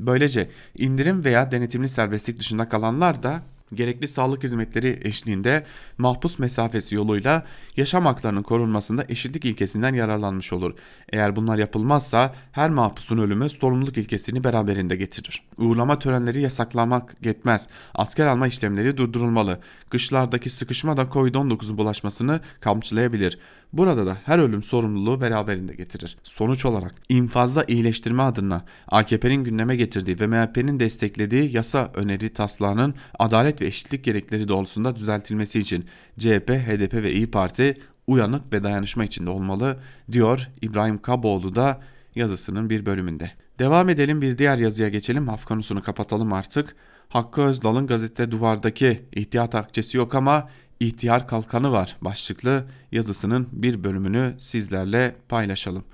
Böylece indirim veya denetimli serbestlik dışında kalanlar da gerekli sağlık hizmetleri eşliğinde mahpus mesafesi yoluyla yaşam haklarının korunmasında eşitlik ilkesinden yararlanmış olur. Eğer bunlar yapılmazsa her mahpusun ölümü sorumluluk ilkesini beraberinde getirir. Uğurlama törenleri yasaklamak yetmez. Asker alma işlemleri durdurulmalı. Kışlardaki sıkışma da Covid-19'un bulaşmasını kamçılayabilir. Burada da her ölüm sorumluluğu beraberinde getirir. Sonuç olarak infazda iyileştirme adına AKP'nin gündeme getirdiği ve MHP'nin desteklediği yasa öneri taslağının adalet ve eşitlik gerekleri doğrultusunda düzeltilmesi için CHP, HDP ve İyi Parti uyanık ve dayanışma içinde olmalı diyor İbrahim Kaboğlu da yazısının bir bölümünde. Devam edelim bir diğer yazıya geçelim. Af konusunu kapatalım artık. Hakkı Özdal'ın gazete duvardaki ihtiyat akçesi yok ama ihtiyar kalkanı var başlıklı yazısının bir bölümünü sizlerle paylaşalım.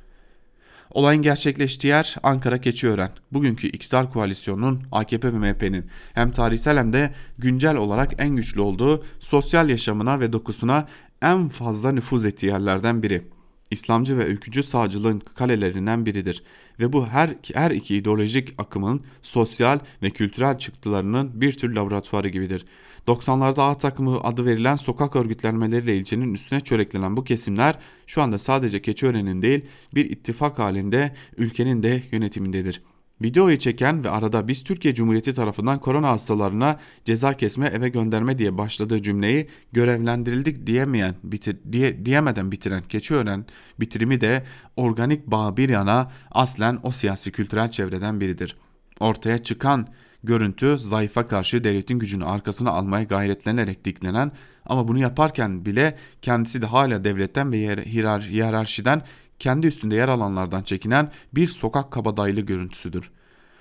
Olayın gerçekleştiği yer Ankara Keçiören. Bugünkü iktidar koalisyonunun AKP ve MHP'nin hem tarihsel hem de güncel olarak en güçlü olduğu sosyal yaşamına ve dokusuna en fazla nüfuz ettiği yerlerden biri. İslamcı ve ülkücü sağcılığın kalelerinden biridir ve bu her, her iki ideolojik akımın sosyal ve kültürel çıktılarının bir tür laboratuvarı gibidir. 90'larda A takımı adı verilen sokak örgütlenmeleriyle ilçenin üstüne çöreklenen bu kesimler şu anda sadece Keçiören'in değil bir ittifak halinde ülkenin de yönetimindedir. Videoyu çeken ve arada biz Türkiye Cumhuriyeti tarafından korona hastalarına ceza kesme eve gönderme diye başladığı cümleyi görevlendirildik diyemeyen bitir, diye, diyemeden bitiren Keçiören bitirimi de organik bağ bir yana aslen o siyasi kültürel çevreden biridir. Ortaya çıkan görüntü zayıfa karşı devletin gücünü arkasına almaya gayretlenerek diklenen ama bunu yaparken bile kendisi de hala devletten ve hiyerarşiden kendi üstünde yer alanlardan çekinen bir sokak kabadayılı görüntüsüdür.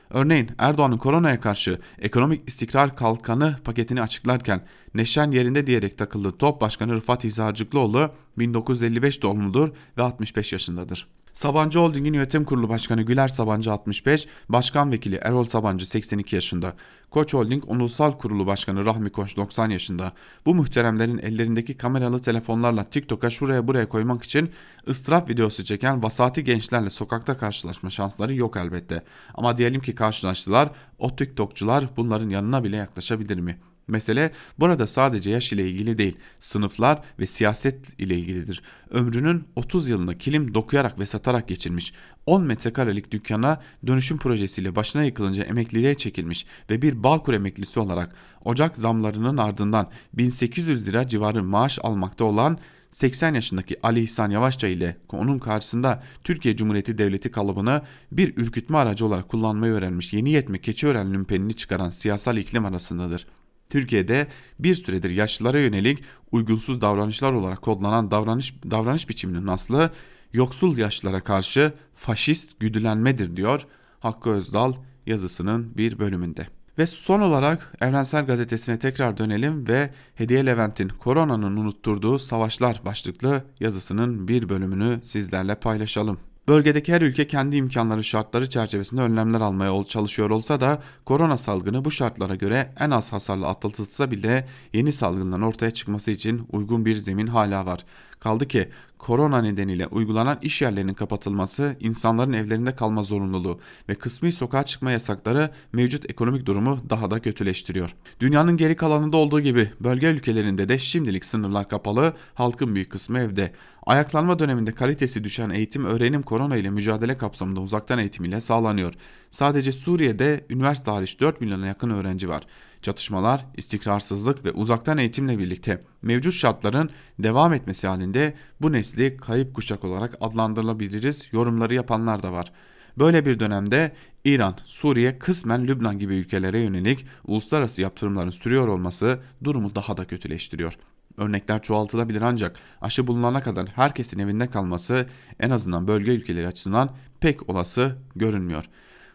Örneğin Erdoğan'ın koronaya karşı ekonomik istikrar kalkanı paketini açıklarken neşen yerinde diyerek takıldığı top başkanı Rıfat Hisarcıklıoğlu 1955 doğumludur ve 65 yaşındadır. Sabancı Holding'in yönetim kurulu başkanı Güler Sabancı 65, başkan vekili Erol Sabancı 82 yaşında. Koç Holding Ulusal Kurulu Başkanı Rahmi Koç 90 yaşında. Bu muhteremlerin ellerindeki kameralı telefonlarla TikTok'a şuraya buraya koymak için ıstırap videosu çeken vasati gençlerle sokakta karşılaşma şansları yok elbette. Ama diyelim ki karşılaştılar, o TikTokçular bunların yanına bile yaklaşabilir mi?'' Mesele burada sadece yaş ile ilgili değil, sınıflar ve siyaset ile ilgilidir. Ömrünün 30 yılını kilim dokuyarak ve satarak geçirmiş, 10 metrekarelik dükkana dönüşüm projesiyle başına yıkılınca emekliliğe çekilmiş ve bir Bağkur emeklisi olarak Ocak zamlarının ardından 1800 lira civarı maaş almakta olan 80 yaşındaki Ali İhsan Yavaşça ile onun karşısında Türkiye Cumhuriyeti Devleti kalıbını bir ürkütme aracı olarak kullanmayı öğrenmiş yeni yetme Keçiören lümpenini çıkaran siyasal iklim arasındadır. Türkiye'de bir süredir yaşlılara yönelik uygunsuz davranışlar olarak kodlanan davranış, davranış biçiminin aslı yoksul yaşlılara karşı faşist güdülenmedir diyor Hakkı Özdal yazısının bir bölümünde. Ve son olarak Evrensel Gazetesi'ne tekrar dönelim ve Hediye Levent'in Koronanın Unutturduğu Savaşlar başlıklı yazısının bir bölümünü sizlerle paylaşalım. Bölgedeki her ülke kendi imkanları şartları çerçevesinde önlemler almaya çalışıyor olsa da korona salgını bu şartlara göre en az hasarlı atlatılsa bile yeni salgınların ortaya çıkması için uygun bir zemin hala var. Kaldı ki korona nedeniyle uygulanan iş yerlerinin kapatılması, insanların evlerinde kalma zorunluluğu ve kısmi sokağa çıkma yasakları mevcut ekonomik durumu daha da kötüleştiriyor. Dünyanın geri kalanında olduğu gibi bölge ülkelerinde de şimdilik sınırlar kapalı, halkın büyük kısmı evde. Ayaklanma döneminde kalitesi düşen eğitim öğrenim korona ile mücadele kapsamında uzaktan eğitim ile sağlanıyor. Sadece Suriye'de üniversite hariç 4 milyona yakın öğrenci var. Çatışmalar, istikrarsızlık ve uzaktan eğitimle birlikte mevcut şartların devam etmesi halinde bu nesli kayıp kuşak olarak adlandırılabiliriz yorumları yapanlar da var. Böyle bir dönemde İran, Suriye, kısmen Lübnan gibi ülkelere yönelik uluslararası yaptırımların sürüyor olması durumu daha da kötüleştiriyor. Örnekler çoğaltılabilir ancak aşı bulunana kadar herkesin evinde kalması en azından bölge ülkeleri açısından pek olası görünmüyor.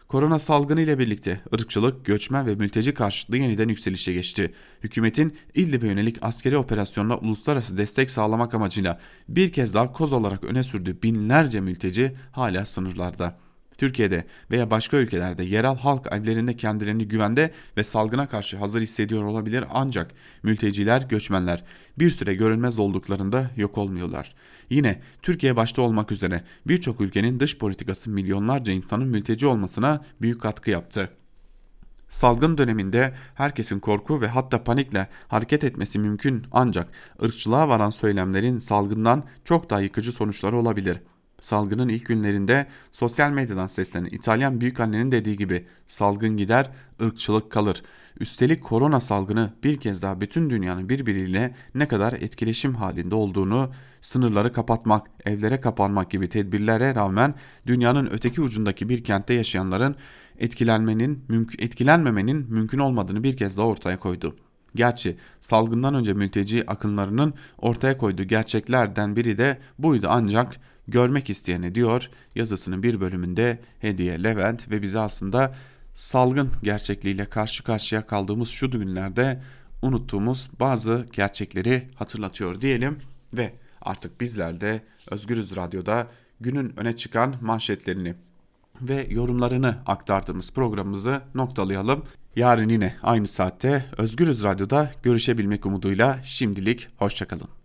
Korona salgını ile birlikte ırkçılık, göçmen ve mülteci karşıtlığı yeniden yükselişe geçti. Hükümetin İdlib'e yönelik askeri operasyonuna uluslararası destek sağlamak amacıyla bir kez daha koz olarak öne sürdüğü binlerce mülteci hala sınırlarda. Türkiye'de veya başka ülkelerde yerel halk evlerinde kendilerini güvende ve salgına karşı hazır hissediyor olabilir ancak mülteciler, göçmenler bir süre görünmez olduklarında yok olmuyorlar. Yine Türkiye başta olmak üzere birçok ülkenin dış politikası milyonlarca insanın mülteci olmasına büyük katkı yaptı. Salgın döneminde herkesin korku ve hatta panikle hareket etmesi mümkün ancak ırkçılığa varan söylemlerin salgından çok daha yıkıcı sonuçları olabilir.'' Salgının ilk günlerinde sosyal medyadan seslenen İtalyan büyükannenin dediği gibi salgın gider, ırkçılık kalır. Üstelik korona salgını bir kez daha bütün dünyanın birbiriyle ne kadar etkileşim halinde olduğunu, sınırları kapatmak, evlere kapanmak gibi tedbirlere rağmen dünyanın öteki ucundaki bir kentte yaşayanların etkilenmenin, etkilenmemenin mümkün olmadığını bir kez daha ortaya koydu. Gerçi salgından önce mülteci akınlarının ortaya koyduğu gerçeklerden biri de buydu ancak görmek isteyene diyor yazısının bir bölümünde Hediye Levent ve bize aslında salgın gerçekliğiyle karşı karşıya kaldığımız şu günlerde unuttuğumuz bazı gerçekleri hatırlatıyor diyelim ve artık bizler de Özgürüz Radyo'da günün öne çıkan manşetlerini ve yorumlarını aktardığımız programımızı noktalayalım. Yarın yine aynı saatte Özgürüz Radyo'da görüşebilmek umuduyla şimdilik hoşçakalın.